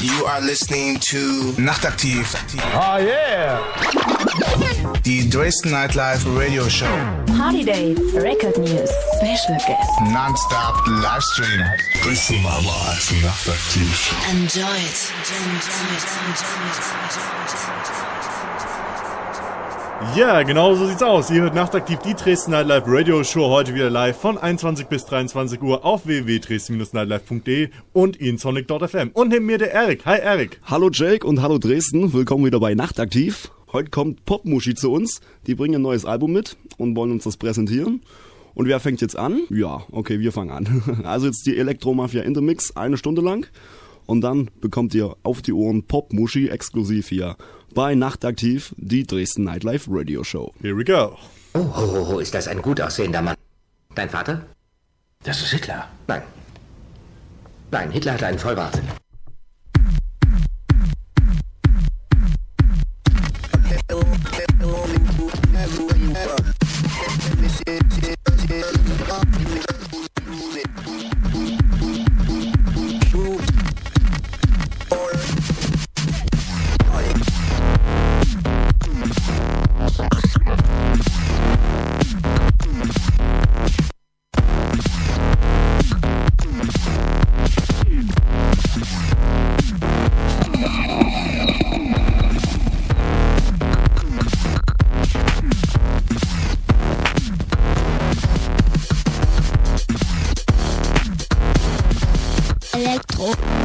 You are listening to Nachtaktiv. Oh ah, yeah! Die Dresden Nightlife Radio Show. Party Dates, Record News, Special Guests. Non-stop Livestream. Dresden Nightlife Nachtaktiv. Enjoy it. Ja, genau so sieht's aus. Ihr hört nachtaktiv die Dresden Nightlife Radio Show heute wieder live von 21 bis 23 Uhr auf www.dresden-nightlife.de und insonic.fm. Und neben mir der Erik. Hi Erik. Hallo Jake und hallo Dresden. Willkommen wieder bei Nachtaktiv. Heute kommt Popmuschi zu uns. Die bringen ein neues Album mit und wollen uns das präsentieren. Und wer fängt jetzt an? Ja, okay, wir fangen an. Also jetzt die Elektromafia Intermix, eine Stunde lang. Und dann bekommt ihr auf die Ohren Popmuschi exklusiv hier bei Nachtaktiv, die Dresden Nightlife Radio Show. Here we go. Oh, ho, ho, ho, ist das ein gut aussehender Mann. Dein Vater? Das ist Hitler. Nein. Nein, Hitler hat einen Vollbart. Elektro.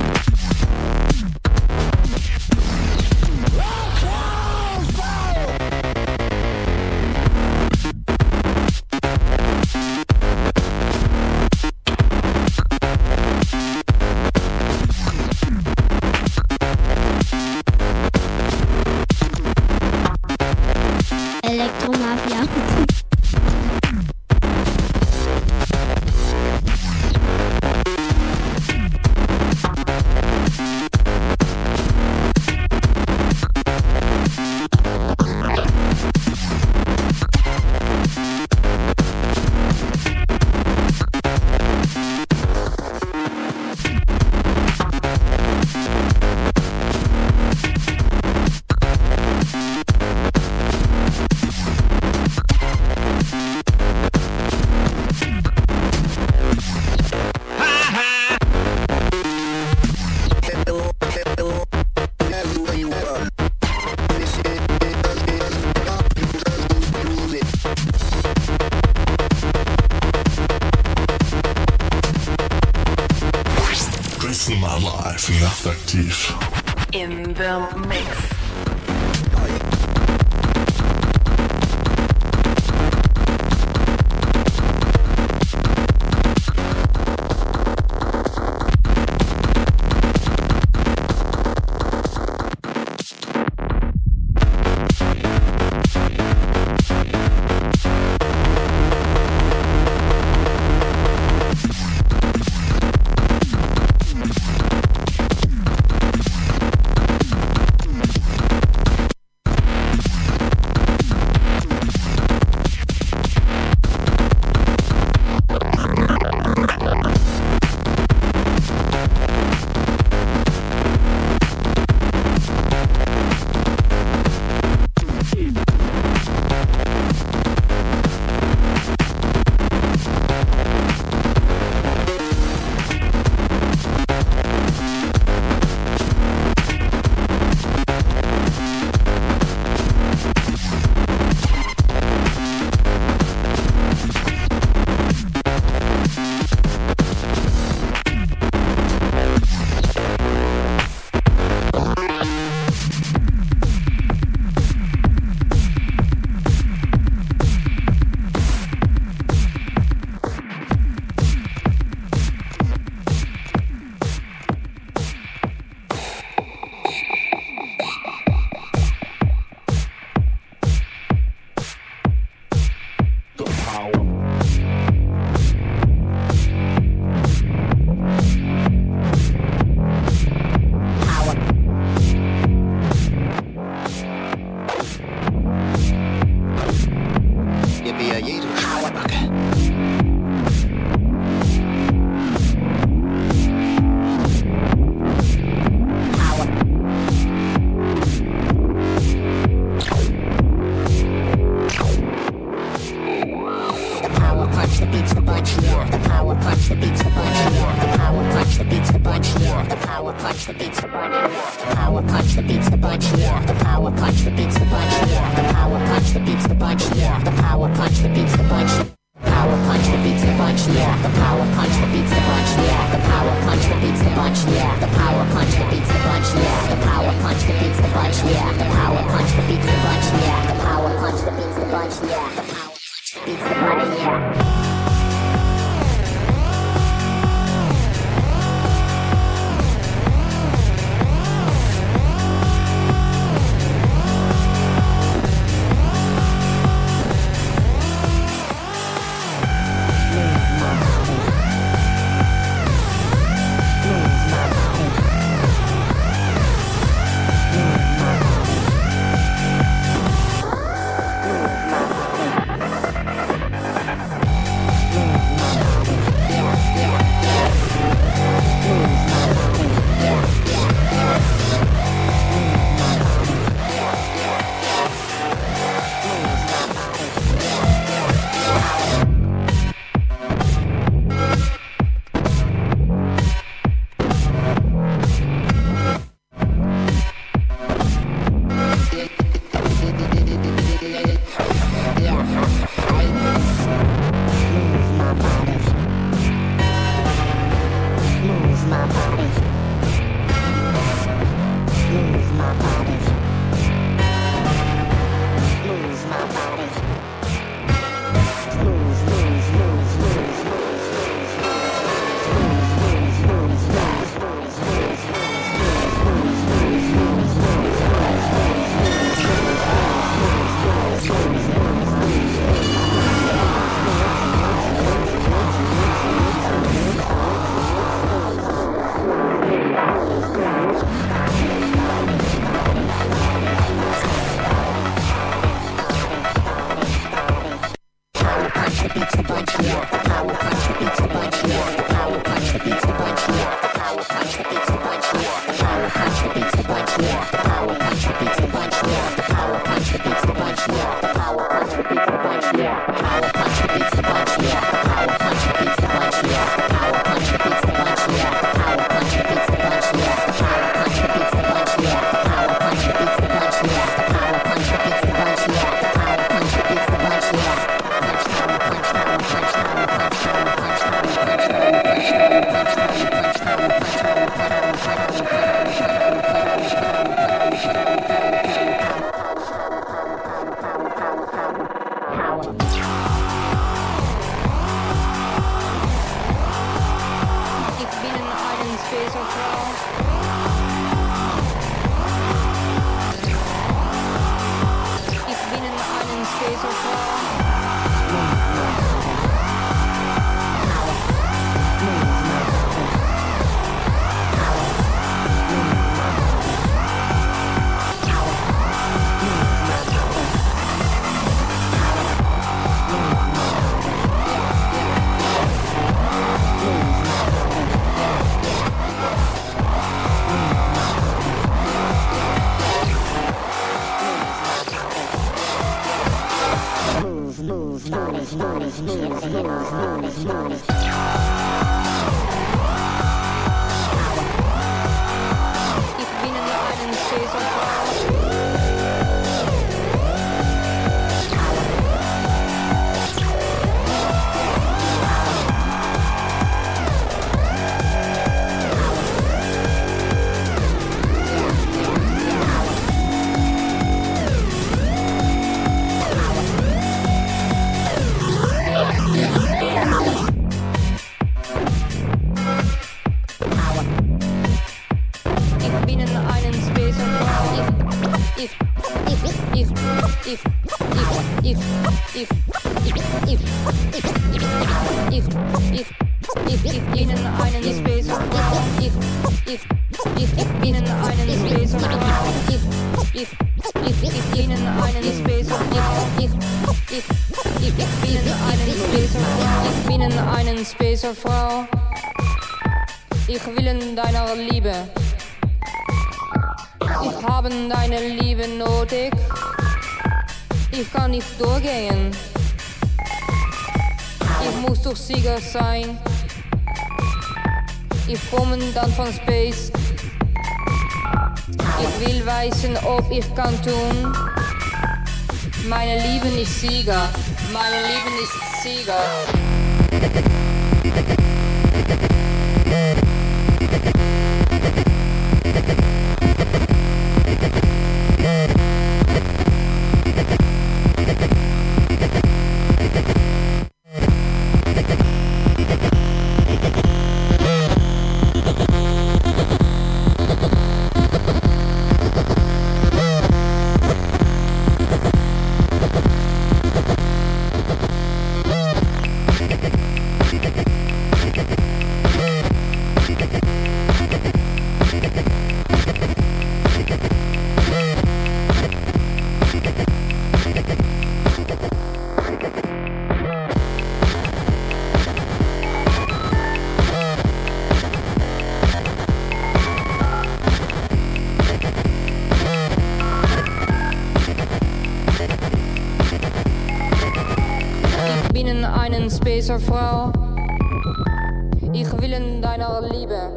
Deiner Liebe.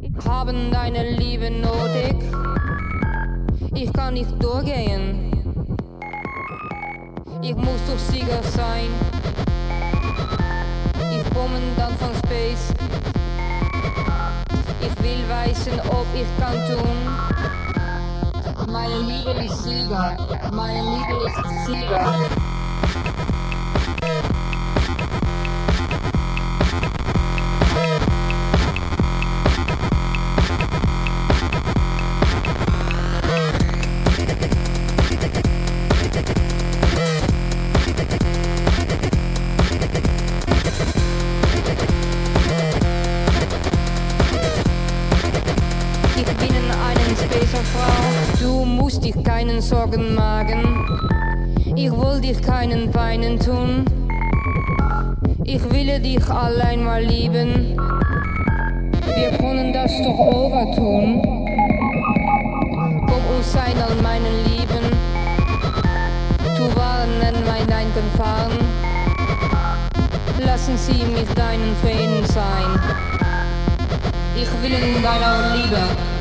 Ich habe deine Liebe nötig. Ich kann nicht durchgehen. Ich muss doch Sieger sein. Ich komme dann von Space. Ich will wissen, ob ich kann tun. Meine Liebe ist Sieger. Meine Liebe ist Sieger. Dich allein mal lieben. Wir können das doch overtun. Komm uns sein all meine Lieben. Du warnen mein Denken fahren. Lassen Sie mich deinen Frieden sein. Ich will in deiner Liebe.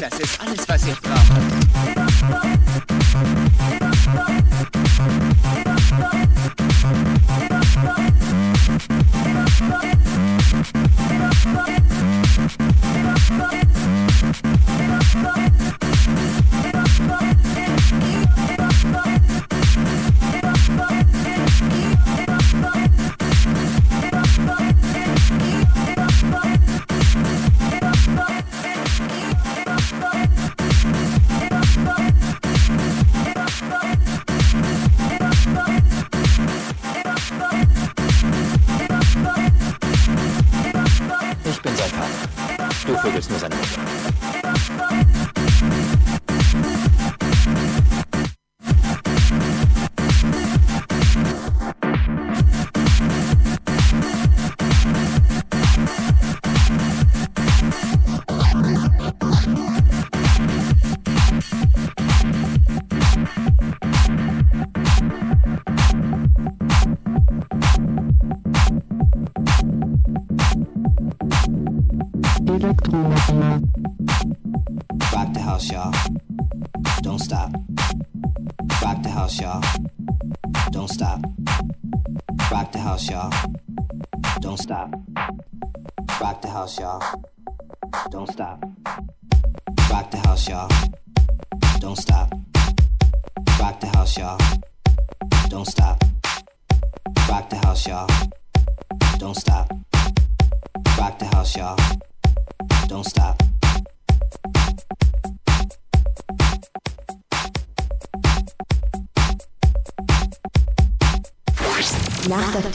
necessary.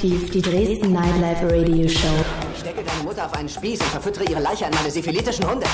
aktiv die Dresden Nightlife Radio Show. Ich stecke deine Mutter auf einen Spieß und verfüttere ihre Leiche an meine syphilitischen Hunde.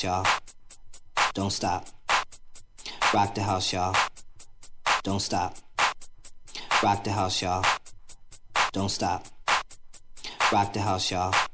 house, y'all. Don't stop. Rock the house, y'all. Don't stop. Rock the house, y'all. Don't stop. Rock the house, y'all.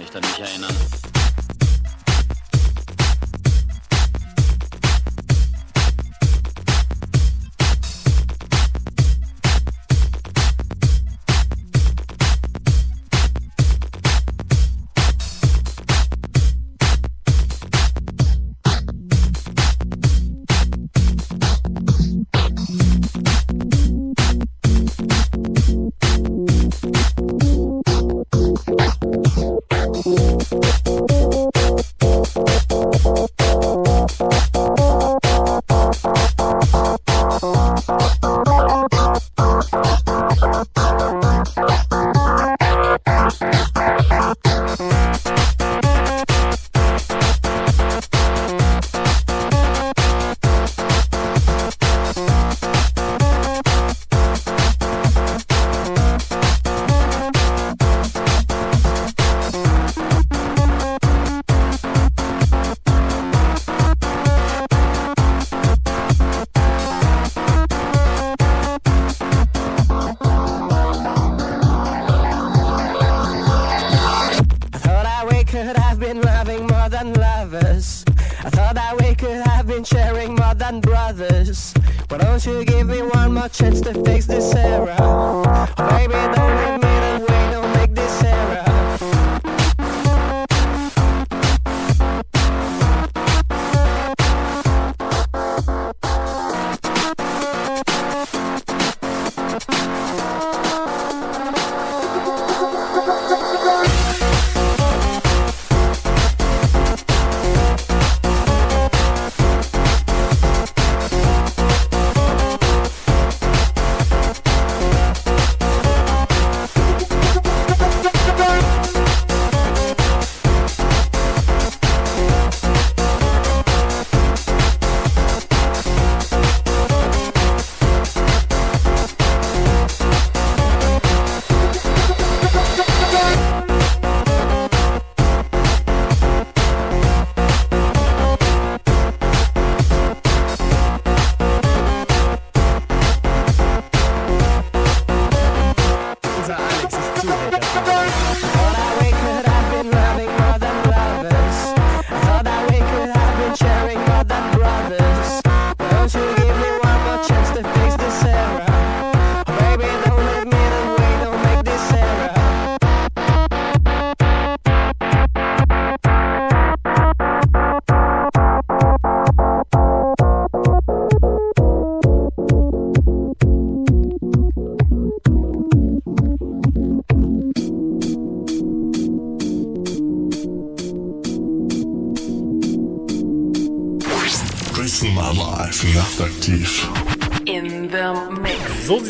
Nicht an mich erinnern.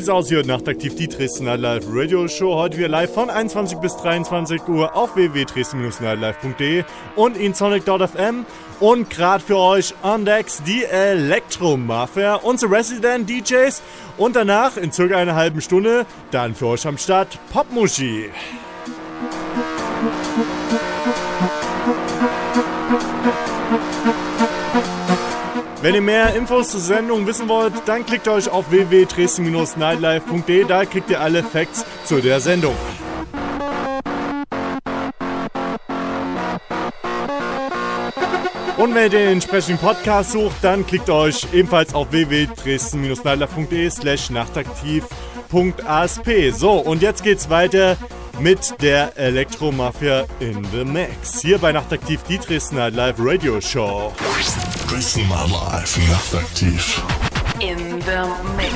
Sieht's aus hier nachtaktiv die Dresden Nightlife Radio Show. Heute wieder live von 21 bis 23 Uhr auf www.dresden-nightlife.de und in sonic.fm. Und gerade für euch on decks die Electro Mafia, unsere Resident DJs. Und danach in circa einer halben Stunde dann für euch am Start Popmuschi. Wenn ihr mehr Infos zur Sendung wissen wollt, dann klickt euch auf www.dresden-nightlife.de, da kriegt ihr alle Facts zu der Sendung. Und wenn ihr den entsprechenden Podcast sucht, dann klickt euch ebenfalls auf www.dresden-nightlife.de slash nachtaktiv.asp. So, und jetzt geht's weiter mit der Elektromafia in the Mix. Hier bei Nachtaktiv, die Dresden Nightlife Radio Show. Christian my life In the mix.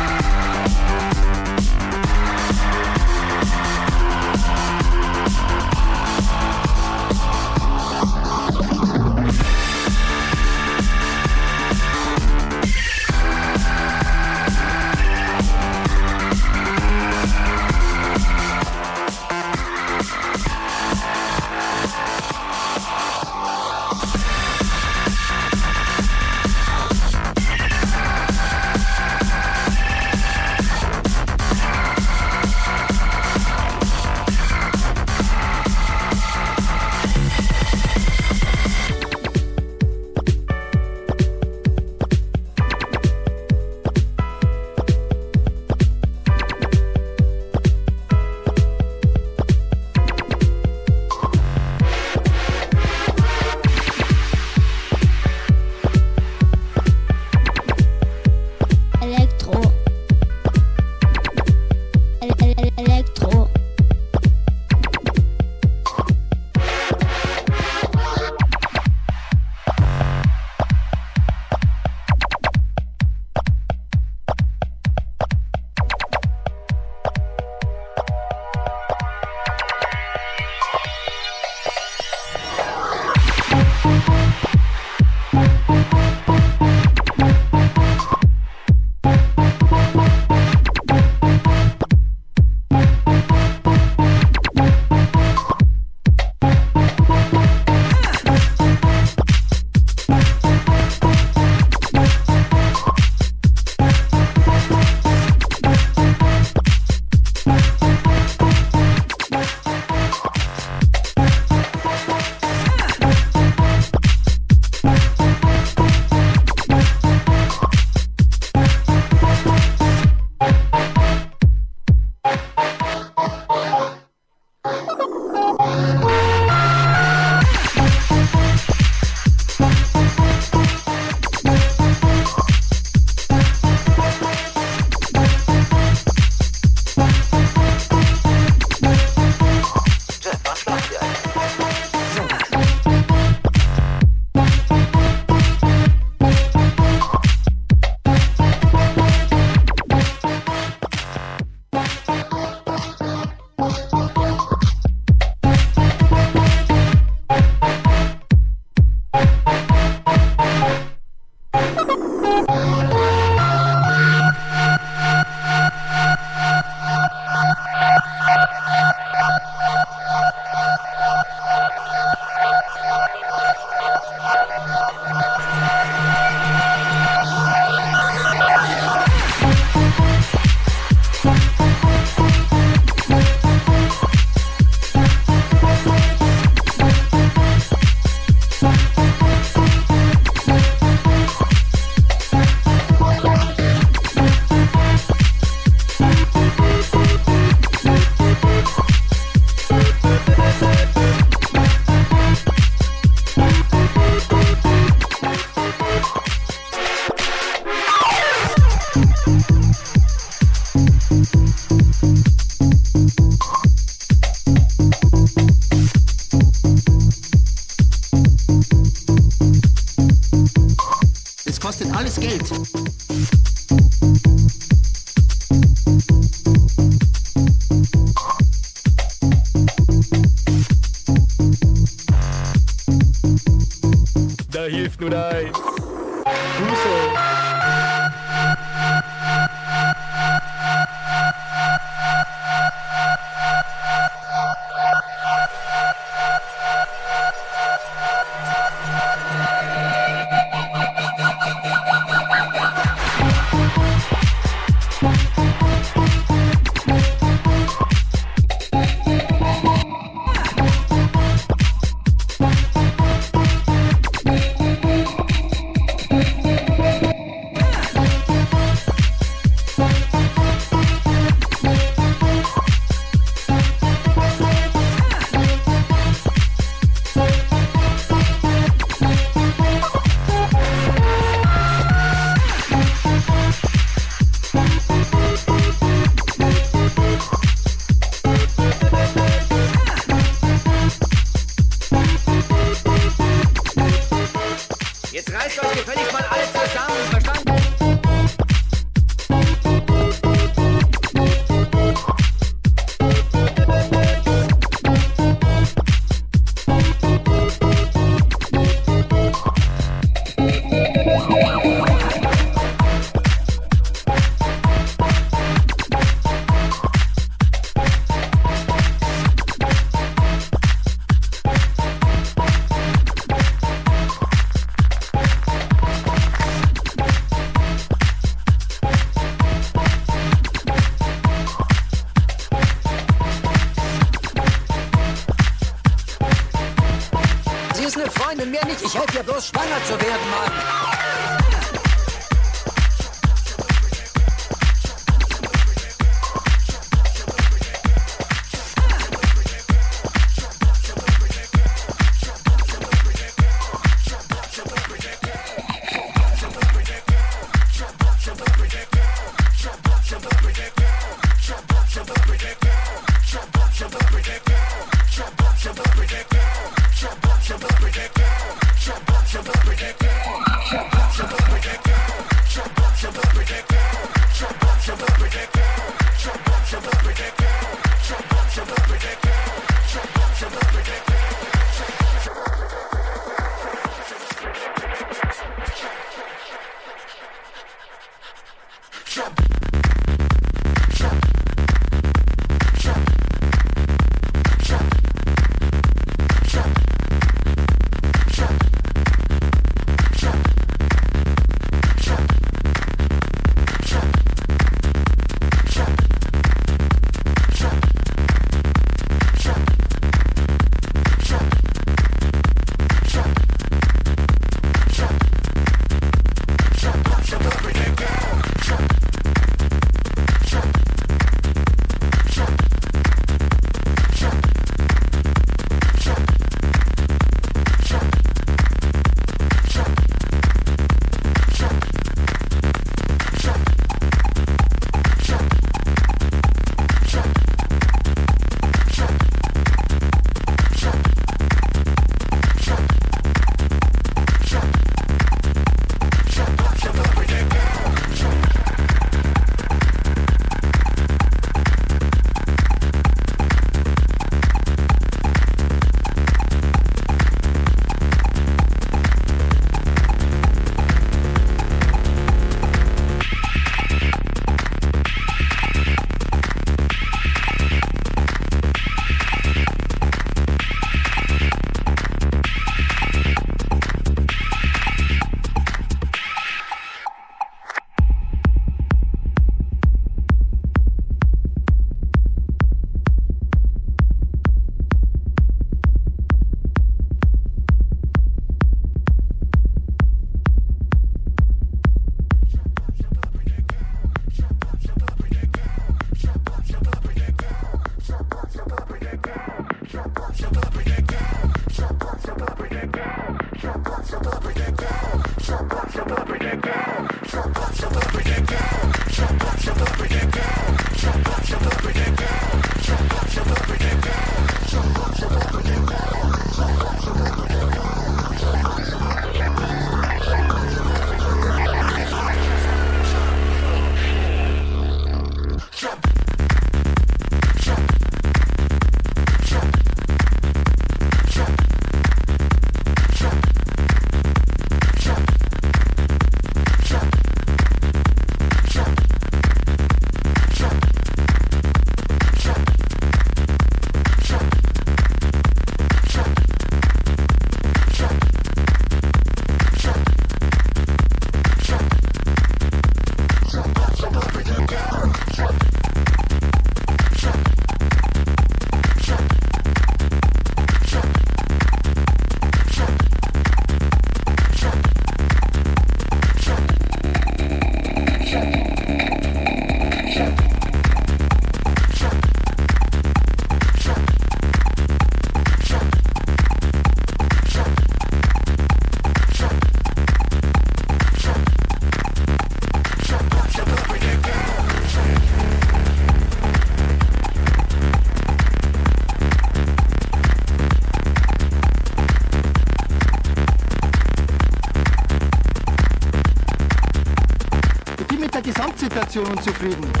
Gesamtsituation unzufrieden.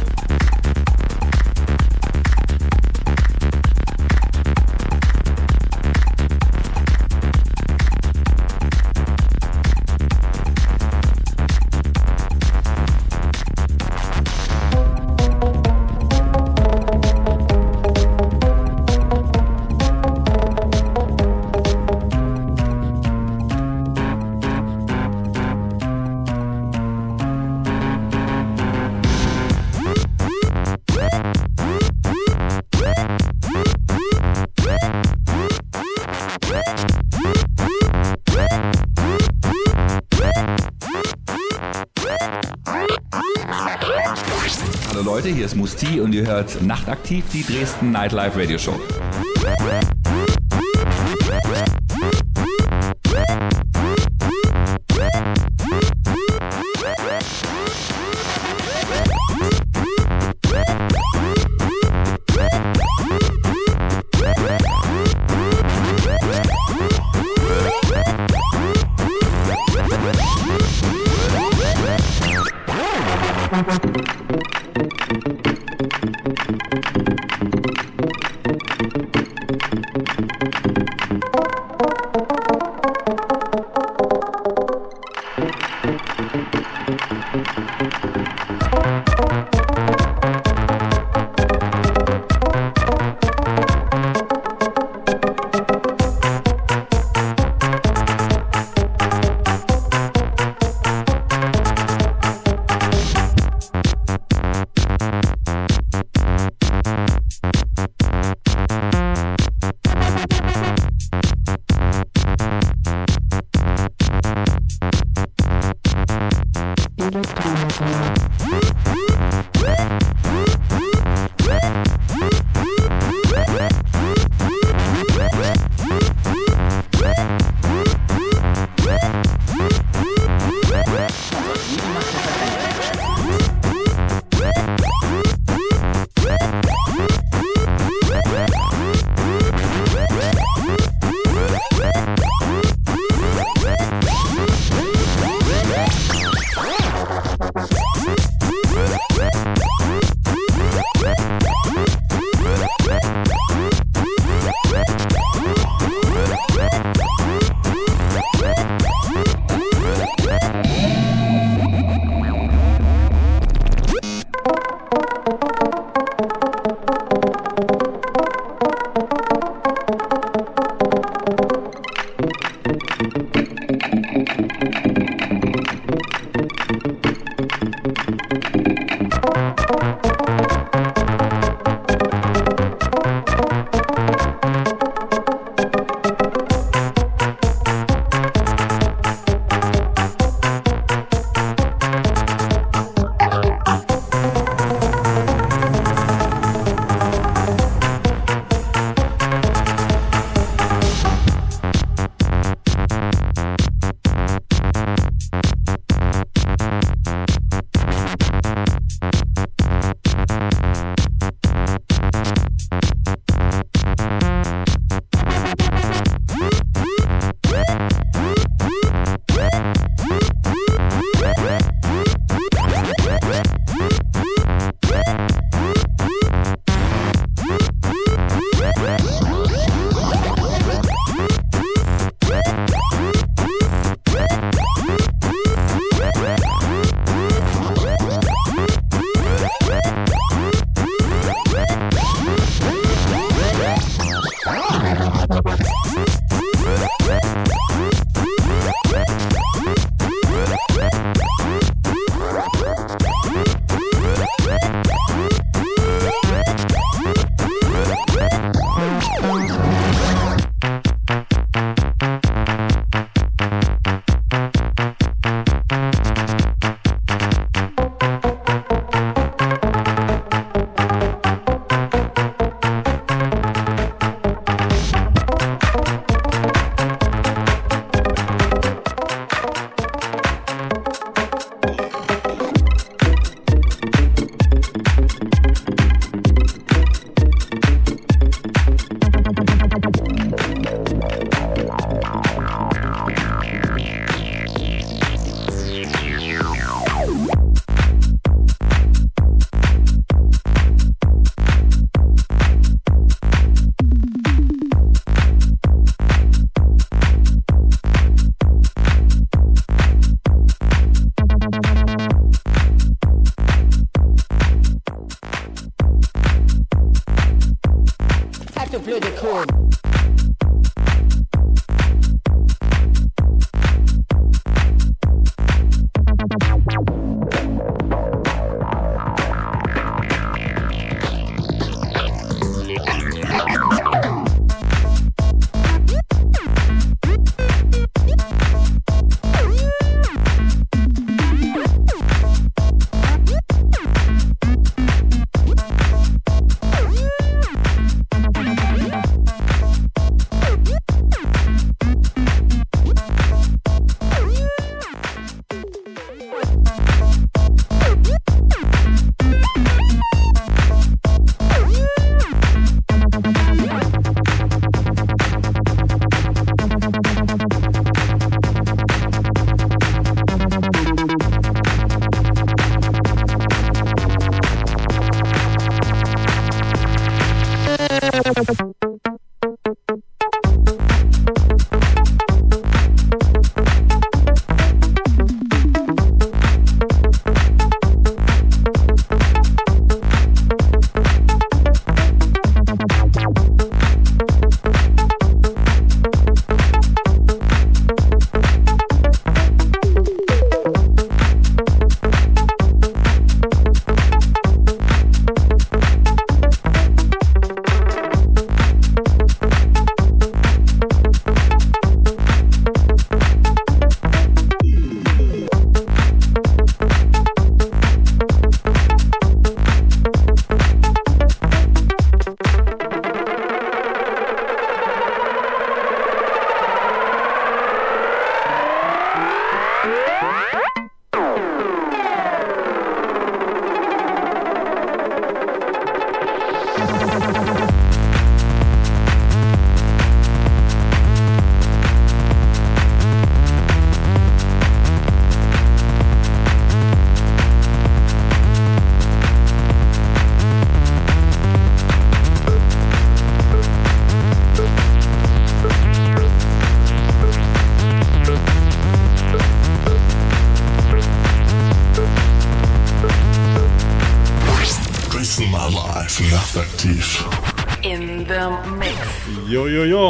Hier ist Musti und ihr hört Nachtaktiv, die Dresden Nightlife Radio Show.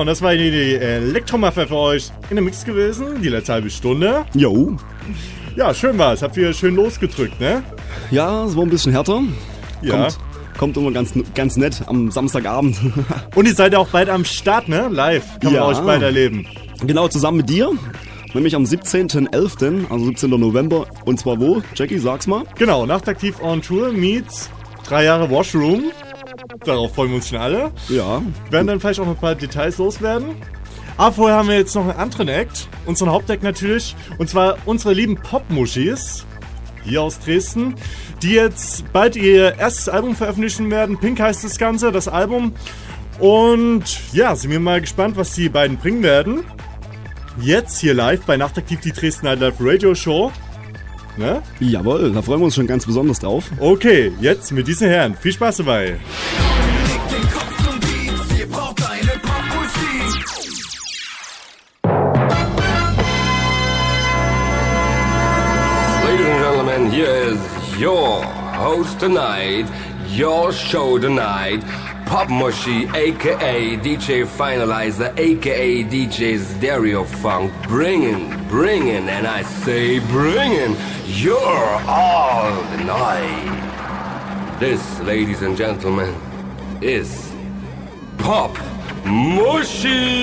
Und das war die, die Elektromafia für euch in dem Mix gewesen, die letzte halbe Stunde. Jo. Ja, schön war's. Habt ihr schön losgedrückt, ne? Ja, es war ein bisschen härter. Ja. Kommt, kommt immer ganz, ganz nett am Samstagabend. Und ihr seid ja auch bald am Start, ne? Live. Kann Ja. man euch bald erleben. genau, zusammen mit dir. Nämlich am 17.11., also 17. November. Und zwar wo? Jackie, sag's mal. Genau, Nachtaktiv on Tour meets drei Jahre Washroom. Darauf freuen wir uns schon alle. Ja. Werden dann vielleicht auch noch ein paar Details loswerden. Aber vorher haben wir jetzt noch einen anderen Act. Unseren Hauptact natürlich. Und zwar unsere lieben Popmuschis. Hier aus Dresden. Die jetzt bald ihr erstes Album veröffentlichen werden. Pink heißt das Ganze, das Album. Und ja, sind wir mal gespannt, was die beiden bringen werden. Jetzt hier live bei Nachtaktiv die Dresden Nightlife Radio Show. Ne? Jawohl, da freuen wir uns schon ganz besonders drauf. Okay, jetzt mit diesen Herren. Viel Spaß dabei. Your host tonight, your show tonight, Pop Mushy, aka DJ Finalizer, aka DJ Stereo Funk, bringing, bringing, and I say bringing your all the night. This, ladies and gentlemen, is Pop Mushy.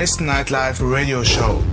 Dresden Nightlife Radio Show.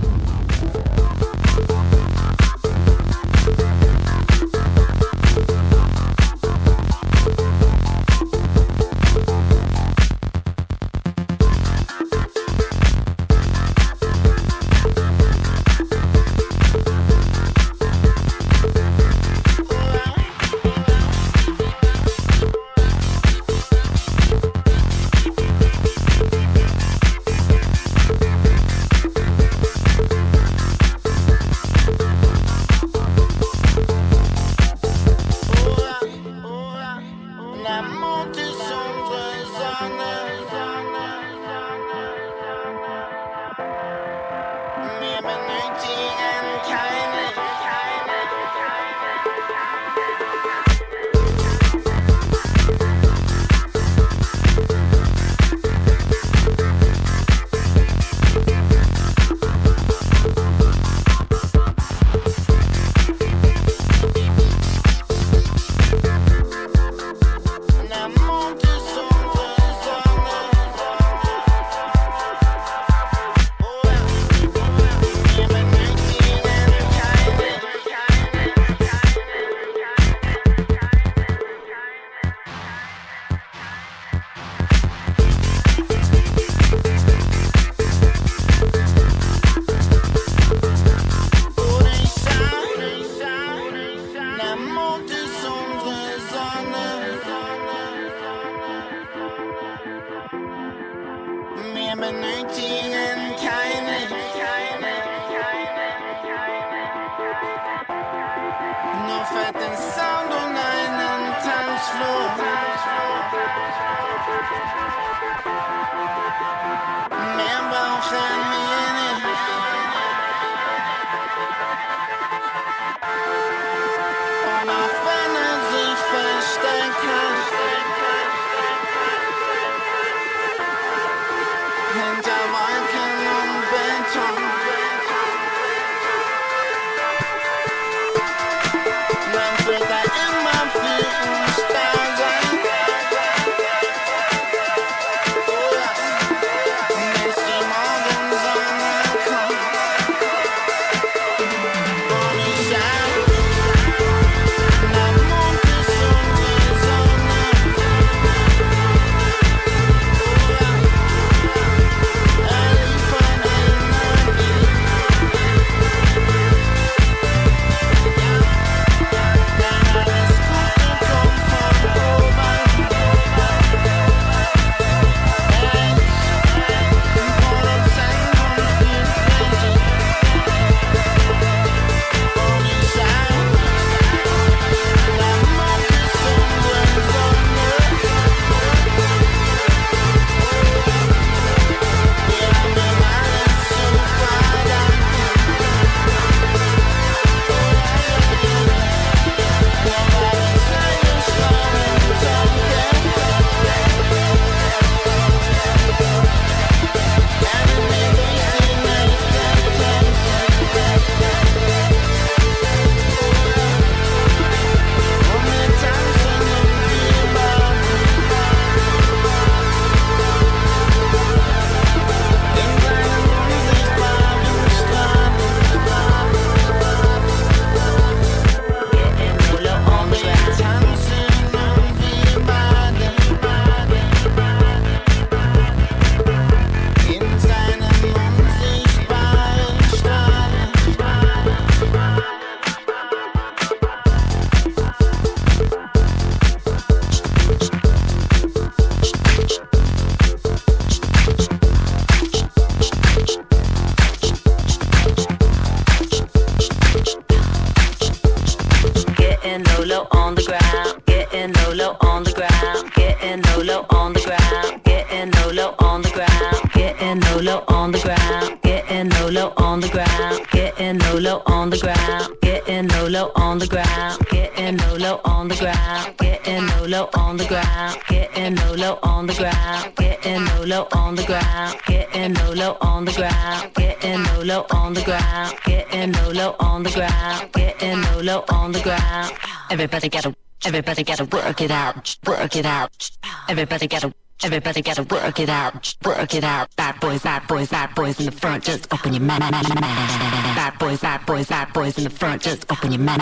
Everybody gotta, everybody gotta work it out, work it out. Everybody gotta, everybody gotta work it out, work it out. Bad boys, bad boys, bad boys in the front, just open your mouth. Bad boys, bad boys, bad boys in the front, just open your mouth.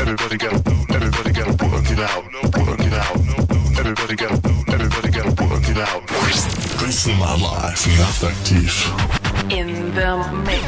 Everybody gotta, everybody gotta work it out, work it out. Everybody gotta. In My Life nachtaktiv. In the Mix.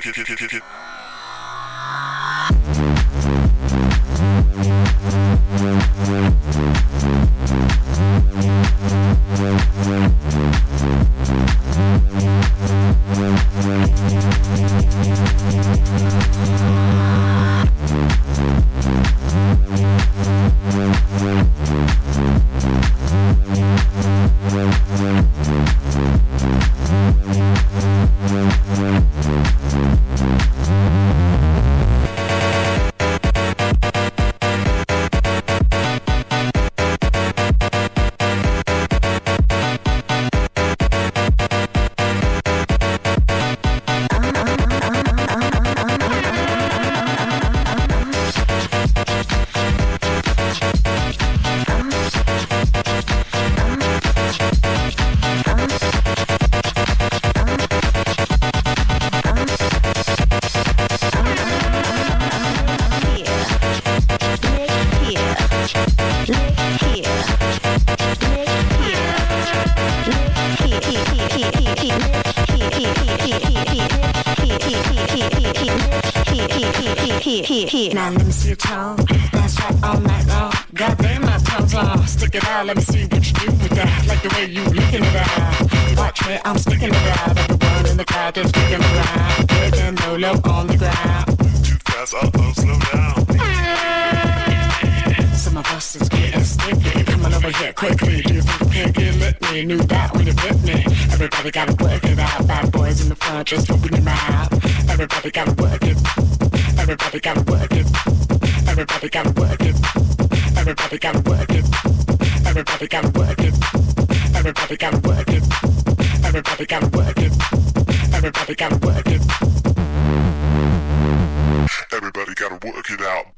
停停停停停 it out. Let me see what you do with that. Like the way you looking around. Watch me, I'm sticking around. one in the crowd just kicking around. Putting no love on the ground. Too fast, I'll slow down. Some of us is getting sticky. Come on over here quickly. Do you think you can't get? Me knew that when you put me. Everybody gotta work it out. Bad boys in the front just open your mouth. Everybody gotta Everybody gotta work it. Everybody gotta work it. Everybody gotta work it. Everybody gotta work it. Everybody gotta work it out.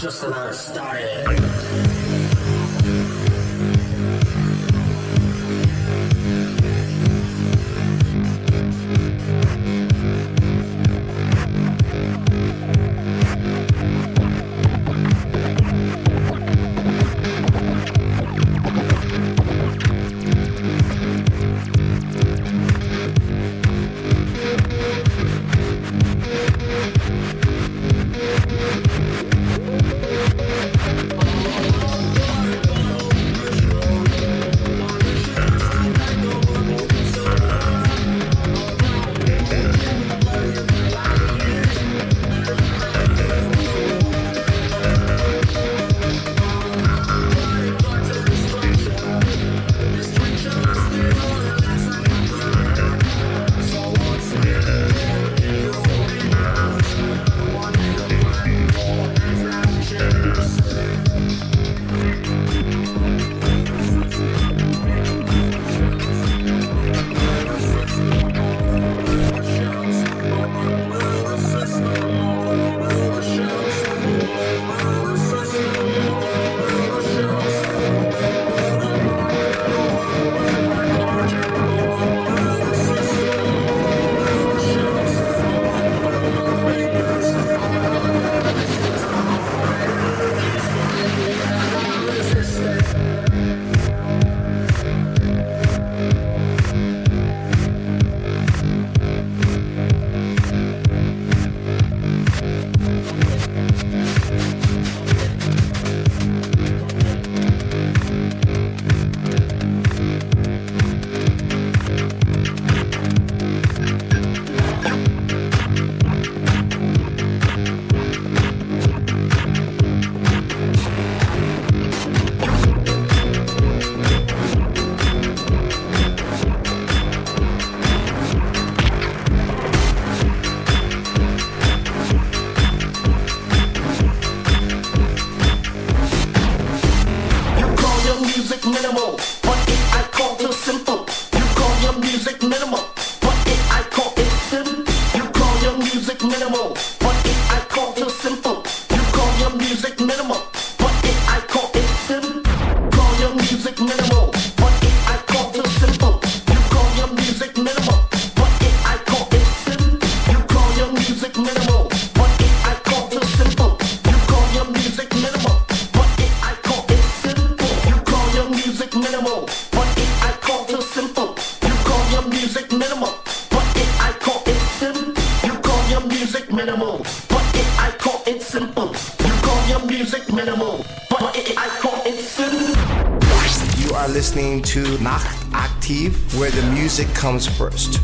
just another matter. Comes first.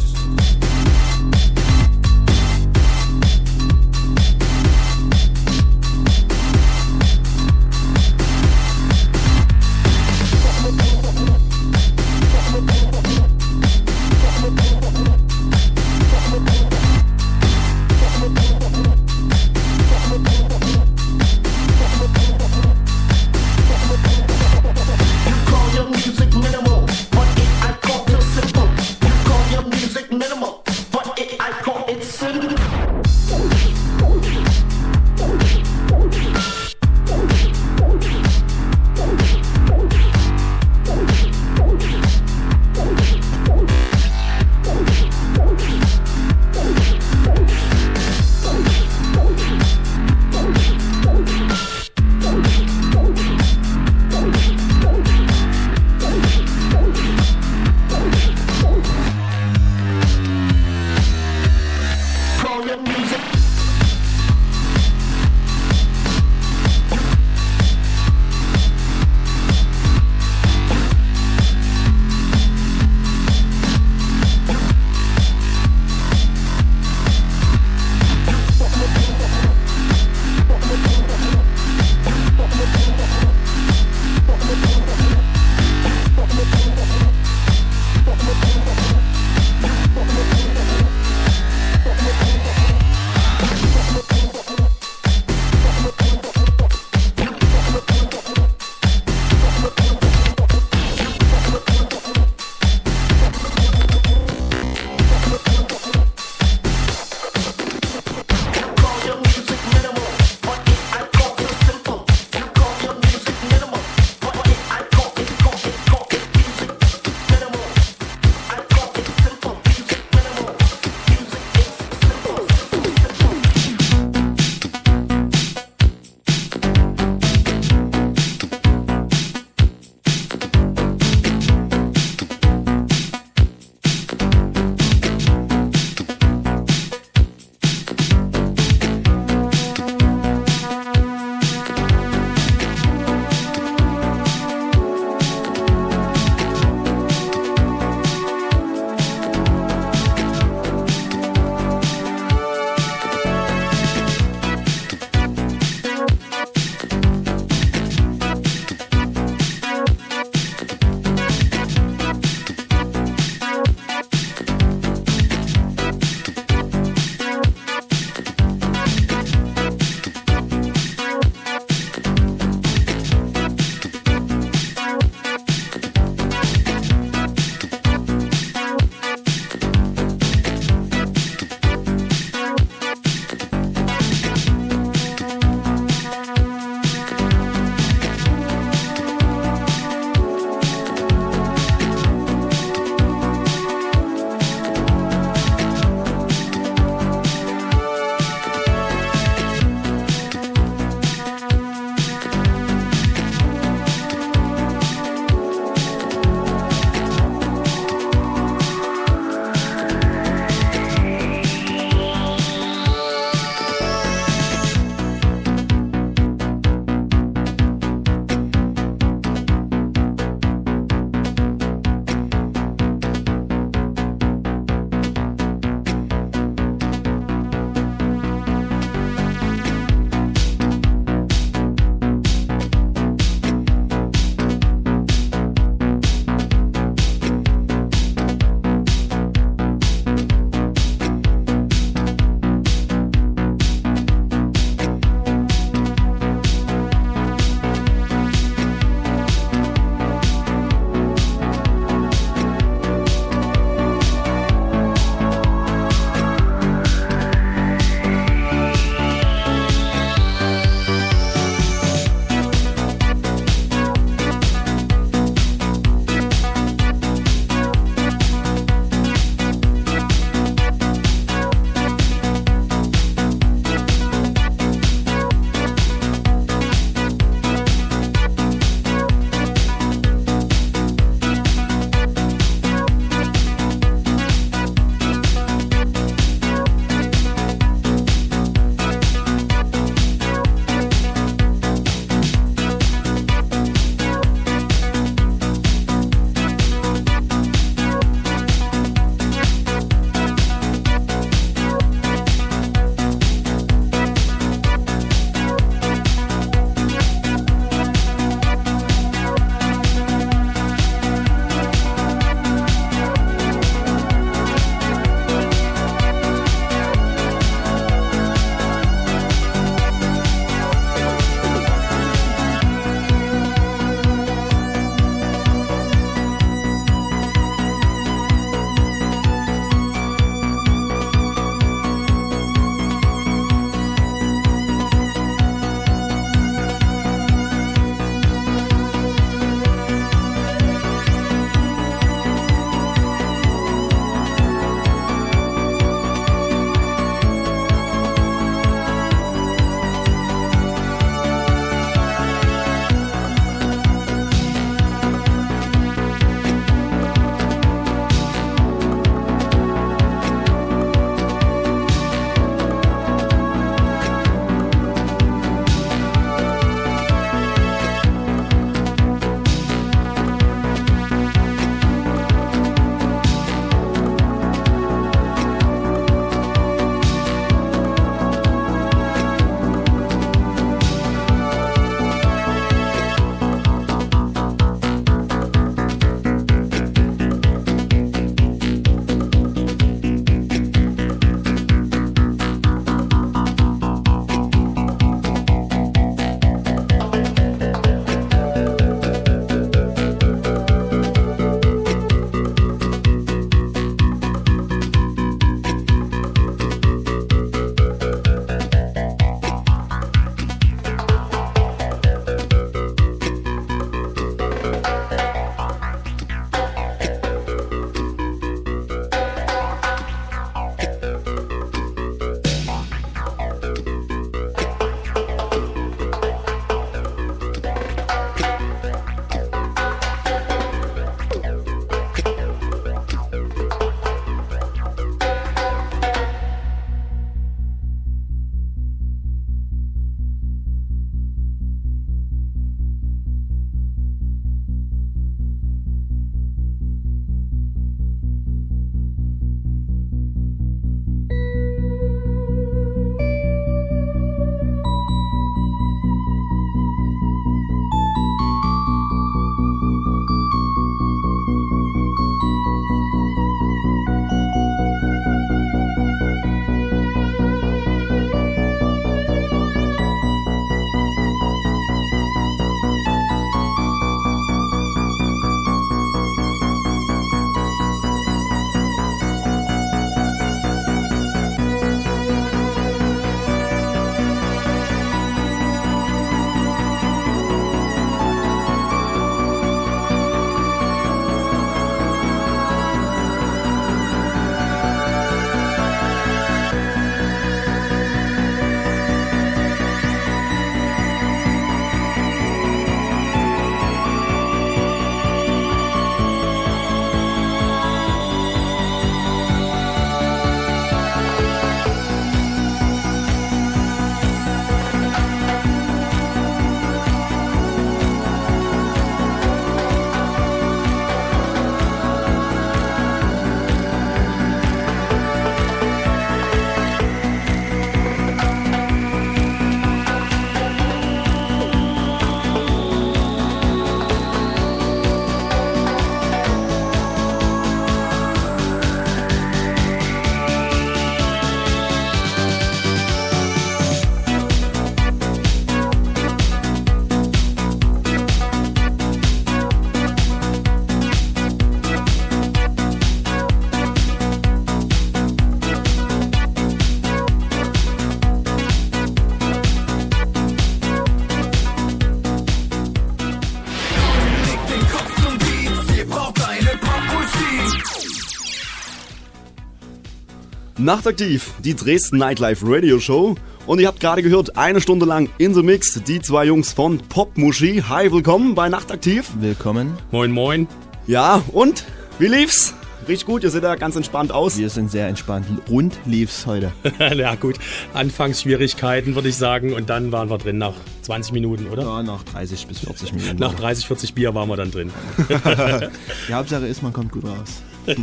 Nachtaktiv, die Dresden Nightlife Radio Show. Und ihr habt gerade gehört, eine Stunde lang in the Mix, die zwei Jungs von Popmuschi. Hi, willkommen bei Nachtaktiv. Willkommen. Moin, moin. Ja, und wie lief's? Richtig gut, ihr seht da ganz entspannt aus. Wir sind sehr entspannt. Rund lief's heute. ja, gut. Anfangsschwierigkeiten, würde ich sagen. Und dann waren wir drin nach 20 Minuten, oder? Ja, nach 30 bis 40 Minuten. Nach 30, 40 Bier waren wir dann drin. Die Hauptsache ist, man kommt gut raus.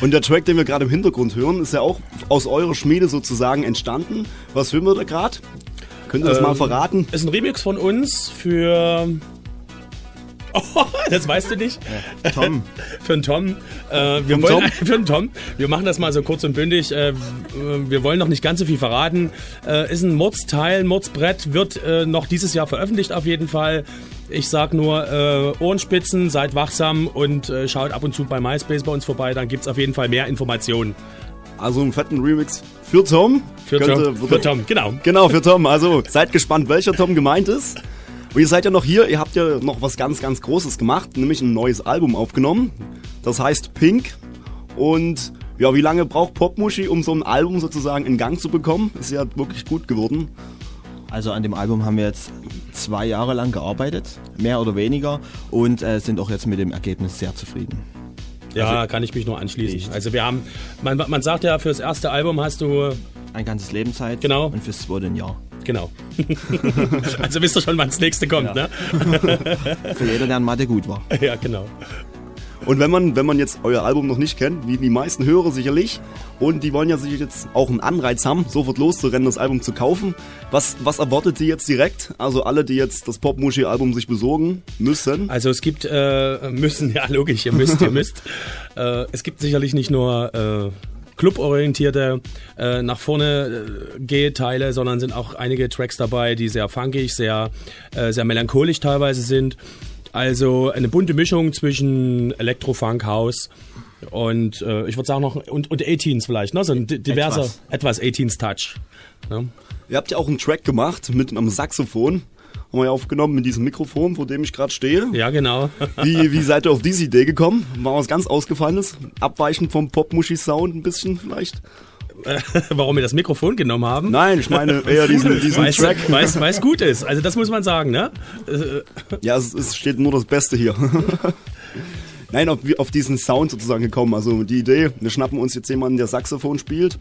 Und der Track, den wir gerade im Hintergrund hören, ist ja auch aus eurer Schmiede sozusagen entstanden. Was hören wir da gerade? Könnt ihr das Ähm, mal verraten? Ist ein Remix von uns für. Oh, das weißt du nicht? Tom. für einen Tom. Äh, wir wollen, Tom? Für einen Tom. Wir machen das mal so kurz und bündig. Äh, wir wollen noch nicht ganz so viel verraten. Äh, ist ein Mordsteil, Mordsbrett, wird äh, noch dieses Jahr veröffentlicht auf jeden Fall. Ich sag nur äh, Ohrenspitzen, seid wachsam und äh, schaut ab und zu bei MySpace bei uns vorbei. Dann gibt's auf jeden Fall mehr Informationen. Also einen fetten Remix für Tom. Für Tom, für Tom, genau. Genau, für Tom. Also seid gespannt, welcher Tom gemeint ist. Und ihr seid ja noch hier, ihr habt ja noch was ganz, ganz Großes gemacht, nämlich ein neues Album aufgenommen. Das heißt Pink. Und ja, wie lange braucht Popmuschi, um so ein Album sozusagen in Gang zu bekommen? Ist ja wirklich gut geworden. Also an dem Album haben wir jetzt zwei Jahre lang gearbeitet, mehr oder weniger, und äh, sind auch jetzt mit dem Ergebnis sehr zufrieden. Ja, kann ich mich nur anschließen. Also wir haben, man, man sagt ja, fürs erste Album hast du Ein ganzes Leben Zeit Genau. und fürs zweite ein Jahr. Genau. also wisst ihr schon, wann das nächste kommt, ne? Für jeder, der in Mathe gut war. ja, genau. Und wenn man, wenn man jetzt euer Album noch nicht kennt, wie die meisten Hörer sicherlich, und die wollen ja sicher jetzt auch einen Anreiz haben, sofort loszurennen, das Album zu kaufen. Was, was erwartet ihr jetzt direkt? Also alle, die jetzt das Popmuschi-Album sich besorgen müssen. Also es gibt, äh, müssen, ja logisch, ihr müsst, ihr müsst. Äh, es gibt sicherlich nicht nur äh, cluborientierte, äh, nach vorne äh, Gehteile, sondern sind auch einige Tracks dabei, die sehr funkig, sehr, äh, sehr melancholisch teilweise sind. Also eine bunte Mischung zwischen Elektro, Funk, House und äh, ich würde sagen noch und, und 18s vielleicht, ne? So ein di- diverser, etwas, 18s Touch. Ne? Ihr habt ja auch einen Track gemacht mit einem Saxophon. Haben wir ja aufgenommen mit diesem Mikrofon, vor dem ich gerade stehe. Ja, genau. Wie, wie seid ihr auf diese Idee gekommen? War was ganz Ausgefallenes? Abweichend vom Popmuschi-Sound ein bisschen vielleicht? Warum wir das Mikrofon genommen haben? Nein, ich meine eher diesen, diesen Weil's- Track. Weil's, weil's gut ist. Also das muss man sagen, ne? Äh, Ja, es, es steht nur das Beste hier. Nein, auf, auf diesen Sound sozusagen gekommen. Also die Idee, wir schnappen uns jetzt jemanden, der Saxophon spielt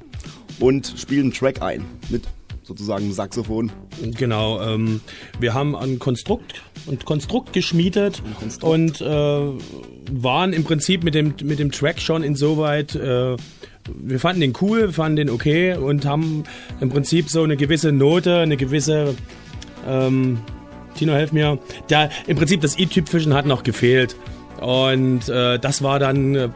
und spielen einen Track ein mit sozusagen einem Saxophon. Genau, ähm, wir haben ein Konstrukt, ein Konstrukt geschmiedet und äh, waren im Prinzip mit dem, mit dem Track schon insoweit, äh, wir fanden den cool, wir fanden den okay und haben im Prinzip so eine gewisse Note, eine gewisse, ähm, Tino, helf mir, da im Prinzip das i-Tüpfelchen hat noch gefehlt. Und äh, das war dann, äh,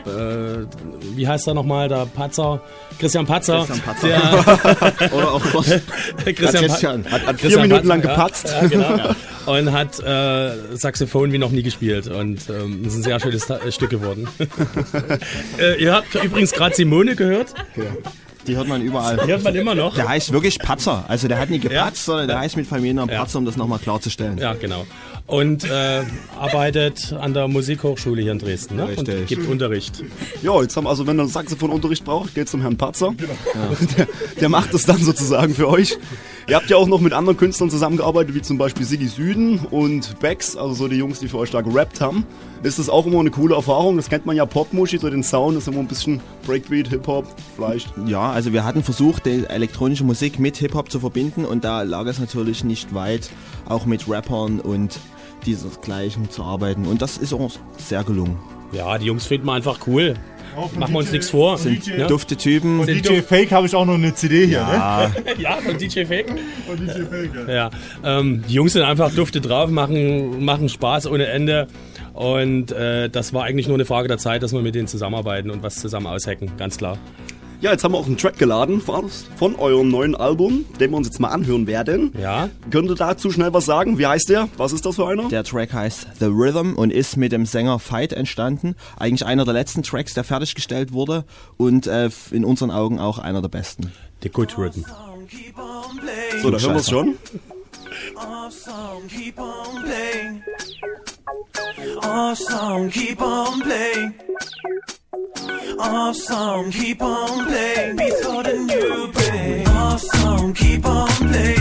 wie heißt er nochmal, der Patzer? Christian Patzer. Christian Patzer. Der, Oder auch Gott. Christian, Christian. Hat, hat vier Christian Minuten lang Patzer, gepatzt. Ja, ja, genau. Und hat äh, Saxophon wie noch nie gespielt. Und ähm, das ist ein sehr schönes äh, Stück geworden. äh, ihr habt übrigens gerade Simone gehört. Die hört man überall. Die hört man immer noch. Der heißt wirklich Patzer. Also der hat nie gepatzt, sondern der heißt mit Familiennamen Patzer, um das nochmal klarzustellen. Ja, genau. Und äh, arbeitet an der Musikhochschule hier in Dresden ne? und gibt Unterricht. Ja, jetzt haben also, wenn ihr Saxophonunterricht braucht, geht zum Herrn Patzer. Der, der macht es dann sozusagen für euch. Ihr habt ja auch noch mit anderen Künstlern zusammengearbeitet, wie zum Beispiel Siggi Süden und Bex, also so die Jungs, die für euch da gerappt haben. Ist das auch immer eine coole Erfahrung? Das kennt man ja Popmuschi, so den Sound ist immer ein bisschen Breakbeat, Hip-Hop, vielleicht. Ja, also wir hatten versucht, die elektronische Musik mit Hip-Hop zu verbinden und da lag es natürlich nicht weit, auch mit Rappern und diesergleichen zu arbeiten. Und das ist auch sehr gelungen. Ja, die Jungs finden wir einfach cool. Machen wir uns nichts vor. Sind ne? dufte Typen. Sind DJ Fake habe ich auch noch eine CD hier, Ja. ja, von DJ Fake. ne? Von DJ Fake, ja. Ja, ähm, die Jungs sind einfach dufte drauf, machen, machen Spaß ohne Ende. Und äh, das war eigentlich nur eine Frage der Zeit, dass wir mit denen zusammenarbeiten und was zusammen aushacken, ganz klar. Ja, jetzt haben wir auch einen Track geladen von von eurem neuen Album, den wir uns jetzt mal anhören werden. Ja. Könnt ihr dazu schnell was sagen? Wie heißt der? Was ist das für einer? Der Track heißt The Rhythm und ist mit dem Sänger Fight entstanden. Eigentlich einer der letzten Tracks, der fertiggestellt wurde und äh, in unseren Augen auch einer der besten. The Good Rhythm. So, da hören wir es schon. Awesome, keep on playing. Awesome, keep on playing. Awesome, keep on playing beats for the new pretty. Awesome, keep on playing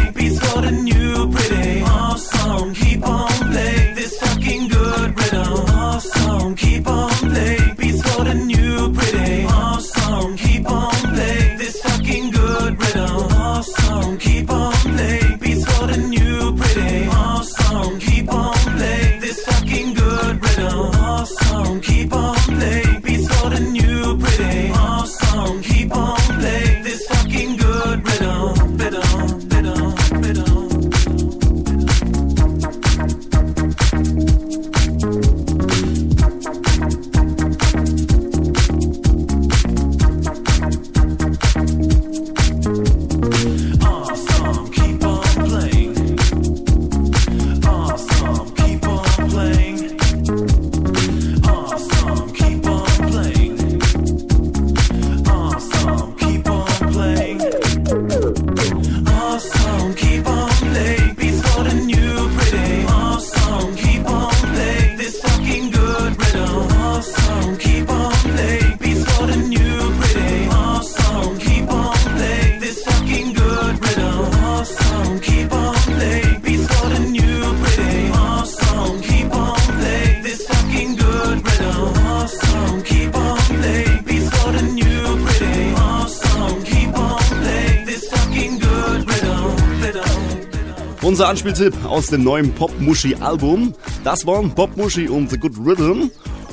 Anspieltipp aus dem neuen Pop-Muschi-Album. Das waren Pop-Muschi und The Good Rhythm.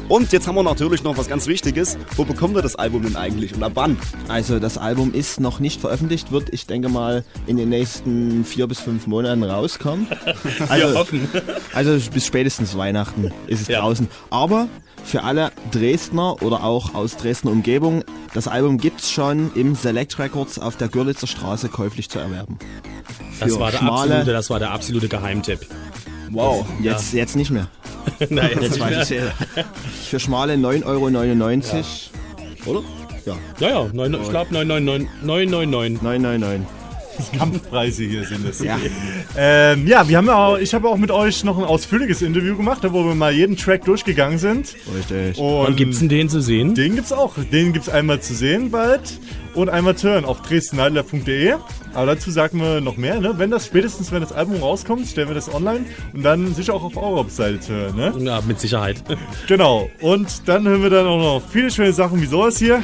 Und jetzt haben wir natürlich noch was ganz Wichtiges. Wo bekommen wir das Album denn eigentlich und ab wann? Also das Album ist noch nicht veröffentlicht, wird ich denke mal in den nächsten vier bis fünf Monaten rauskommen. Wir hoffen. Also bis spätestens Weihnachten ist es draußen. Aber für alle Dresdner oder auch aus Dresdner Umgebung, das Album gibt's schon im Select Records auf der Görlitzer Straße käuflich zu erwerben. Das war, der schmale- absolute, das war der absolute Geheimtipp. Wow, jetzt, jetzt nicht mehr. Nein, jetzt jetzt nicht weiß mehr. ich. Für schmale 9,99 Euro. Oder? Ja. Ja, ja, neun, ich glaube 999. 999. 999. Kampfpreise hier sind es. Ja. Ähm, ja, wir haben ja auch, ich habe auch mit euch noch ein ausführliches Interview gemacht, wo wir mal jeden Track durchgegangen sind. Richtig. Und, Und gibt's denn den zu sehen? Den gibt's auch. Den gibt's einmal zu sehen bald und einmal zu hören auf dresdennightlife.de. Aber dazu sagen wir noch mehr, ne? Wenn das spätestens, wenn das Album rauskommt, stellen wir das online und dann sicher auch auf eurer Webseite zu hören, ne? Ja, mit Sicherheit. Genau. Und dann hören wir dann auch noch viele schöne Sachen wie sowas hier.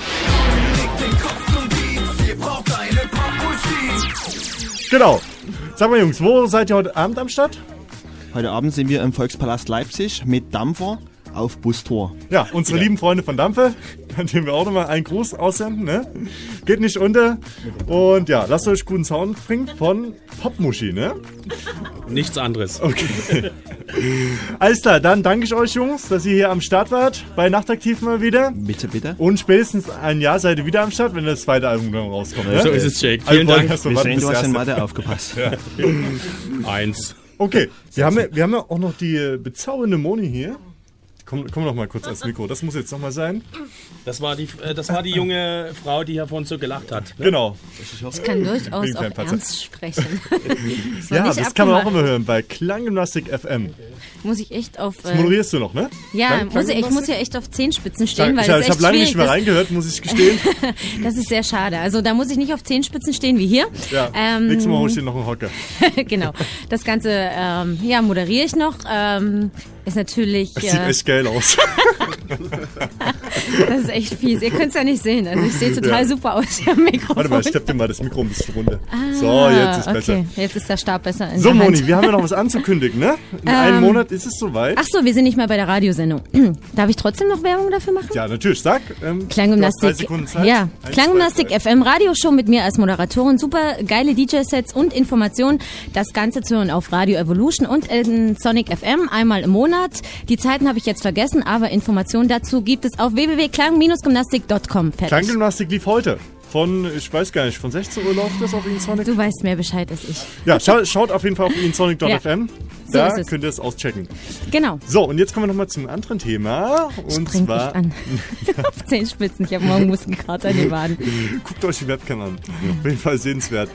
Genau. Sag mal Jungs, wo seid ihr heute Abend am Start? Heute Abend sind wir im Volkspalast Leipzig mit Dampfer auf Bustour. Ja, unsere lieben Freunde von Dampfe, an denen wir auch nochmal einen Gruß aussenden, ne? Geht nicht unter. Und ja, lasst euch guten Sound bringen von Popmuschi, ne? Nichts anderes. Okay. Alles klar, dann danke ich euch Jungs, dass ihr hier am Start wart, bei Nachtaktiv mal wieder. Bitte, bitte. Und spätestens ein Jahr seid ihr wieder am Start, wenn das zweite Album dann rauskommt. Ne? So ist es, Jake. Also Vielen wollen Dank. Wir sehen, du hast in Mathe aufgepasst. Ja. Eins. Okay, wir haben, ja, wir haben ja auch noch die äh, bezaubernde Moni hier. Komm, komm noch mal kurz ans Mikro, das muss jetzt noch mal sein. Das war die, äh, das war die junge Frau, die hier vorhin so gelacht hat. ne? Genau. Ich kann durchaus auch ernst sprechen. Das Ja, das kann man auch abgemacht. immer hören bei Klanggymnastik FM. Muss ich echt auf. Das äh, moderierst du noch, ne? Ja, Klang- muss ich, ich muss ja echt auf Zehenspitzen stehen, weil ich, das ich habe lange nicht mehr reingehört, muss ich gestehen. Das ist sehr schade. Also da muss ich nicht auf Zehenspitzen stehen wie hier. Ja, Ähm, nächstes Mal hol ich dir noch einen Hocker. genau. Das Ganze ähm, ja, moderiere ich noch. Ähm, ist natürlich. Das sieht äh, echt geil aus. das ist echt fies. Ihr könnt es ja nicht sehen. Also ich sehe total Ja. super aus am Mikrofon. Warte mal, ich stepp dir mal das Mikro ein bisschen runter. Ah, so, jetzt ist okay. besser. Jetzt ist der Stab besser So. Moni, wir haben ja noch was anzukündigen, ne? In Ähm, einem Monat ist es soweit. Ach so, wir sind nicht mal bei der Radiosendung. Darf ich trotzdem noch Werbung dafür machen? Ja, natürlich, sag. Ähm, Klanggymnastik. Ja, Eins, Klanggymnastik FM Radioshow mit mir als Moderatorin. Super geile DJ-Sets und Informationen. Das Ganze zu hören auf Radio Evolution und in Sonic FM einmal im Monat. Die Zeiten habe ich jetzt vergessen, aber Informationen dazu gibt es auf www.klang-gymnastik.com. Klanggymnastik lief heute. Von, ich weiß gar nicht, von 16 Uhr läuft das auf InSonic? Du weißt mehr Bescheid als ich. Ja, schaut, schaut auf jeden Fall auf insonic.fm. So Da könnt ihr es auschecken. Genau. So, und jetzt kommen wir nochmal zum anderen Thema. Und Springt zwar. an. auf Zehenspitzen. Ich habe morgen Muskelkater in den Waden. Guckt euch die Webcam an. Auf jeden Fall sehenswert.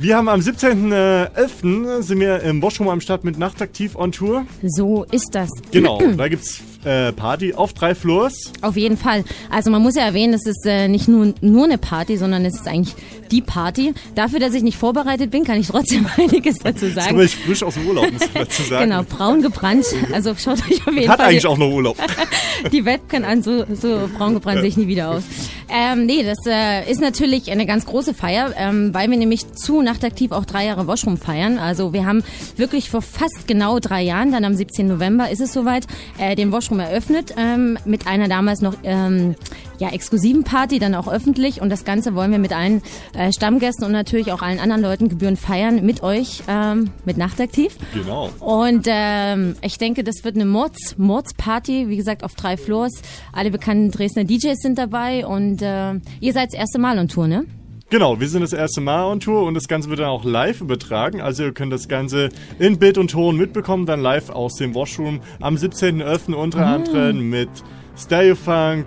Wir haben am 17.11. sind wir im Boschum am Start mit Nachtaktiv on Tour. So ist das. Genau, da gibt's äh, Party auf drei Floors. Auf jeden Fall. Also man muss ja erwähnen, das ist äh, nicht nur, nur eine Party, sondern es ist eigentlich die Party. Dafür, dass ich nicht vorbereitet bin, kann ich trotzdem einiges dazu Ich sagen. komme ich frisch aus dem Urlaub, muss ich dazu sagen. Genau, braun gebrannt. Also schaut euch auf jeden Hat Fall eigentlich die, auch noch Urlaub. die Webcam an. So, so braun gebrannt sehe ich nie wieder aus. Ähm, nee, das äh, ist natürlich eine ganz große Feier, ähm, weil wir nämlich zu Nachtaktiv auch drei Jahre Washroom feiern. Also wir haben wirklich vor fast genau drei Jahren, dann am 17. November ist es soweit, äh, den Washroom eröffnet ähm, mit einer damals noch ähm, ja, exklusiven Party, dann auch öffentlich. Und das Ganze wollen wir mit allen äh, Stammgästen und natürlich auch allen anderen Leuten gebührend feiern mit euch, ähm, mit Nachtaktiv. Genau. Und ähm, ich denke, das wird eine Mords, Mordsparty, wie gesagt, auf drei Floors. Alle bekannten Dresdner DJs sind dabei und äh, ihr seid das erste Mal on Tour, ne? Genau, wir sind das erste Mal on Tour und das Ganze wird dann auch live übertragen. Also ihr könnt das Ganze in Bild und Ton mitbekommen, dann live aus dem Washroom am 17.11. unter Ah. anderem mit Stereofunk.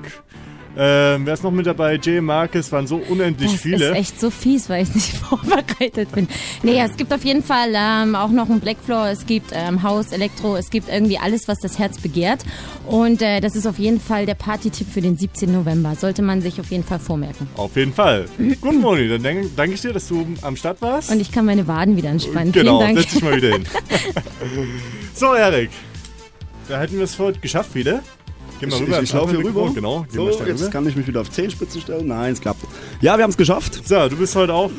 Ähm, wer ist noch mit dabei? Jay Marcus, waren so unendlich Das viele. ist echt so fies, weil ich nicht vorbereitet bin. Nee, es gibt auf jeden Fall ähm, auch noch einen Blackfloor, es gibt ähm, Haus, Elektro, es gibt irgendwie alles, was das Herz begehrt. Und äh, das ist auf jeden Fall der Partytipp für den 17. November. Sollte man sich auf jeden Fall vormerken. Auf jeden Fall. Gut, Moni, dann danke danke ich dir, dass du am Start warst. Und ich kann meine Waden wieder entspannen. Genau, setz dich mal wieder hin. so, Erik. Da hätten wir es heute geschafft wieder. Geh mal rüber. ich, ich laufe hier rüber. Genau, geh so, jetzt rüber. kann ich mich wieder auf Zehenspitze stellen. Nein, es klappt. Ja, wir haben es geschafft. So, du bist heute auch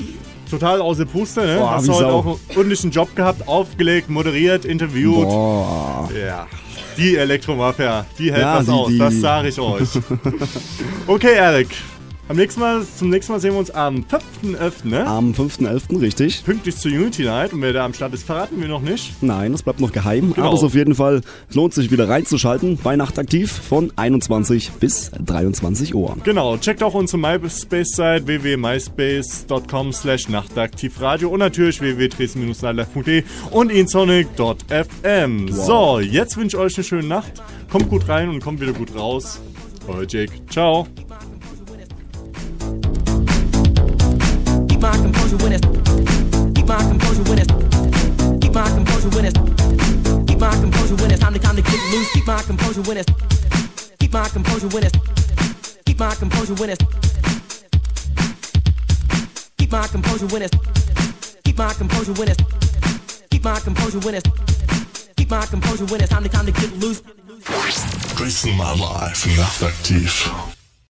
total aus der Puste, ne? Boah, Hast heute Sau. auch einen ordentlichen Job gehabt, aufgelegt, moderiert, interviewt. Boah. Ja, die Elektromafia, die hält Ja, was die- aus, die- das sage ich euch. okay, Erik. Am nächsten Mal, zum nächsten Mal sehen wir uns am 5.11., ne? Am 5.11. richtig. Pünktlich zur Unity Night. Und wer da am Start ist, verraten wir noch nicht. Nein, das bleibt noch geheim. Genau. Aber es auf jeden Fall es lohnt sich wieder reinzuschalten bei Nachtaktiv von 21 bis 23 Uhr. Genau, checkt auch unsere MySpace-Seite www.myspace.com slash nachtaktivradio und natürlich www.dresden-nightlife.de und insonic.fm. Wow. So, jetzt wünsche ich euch eine schöne Nacht. Kommt gut rein und kommt wieder gut raus. Euer Jake. Ciao. Keep my composure when it's. Time to time to get loose. Keep my composure when it's. Keep my composure when it's. Keep my composure when it's. Keep my composure when it's. Keep my composure when it's. Keep my composure when it's. Keep my composure when it's time to time to get loose. Dresden Live nachtaktiv.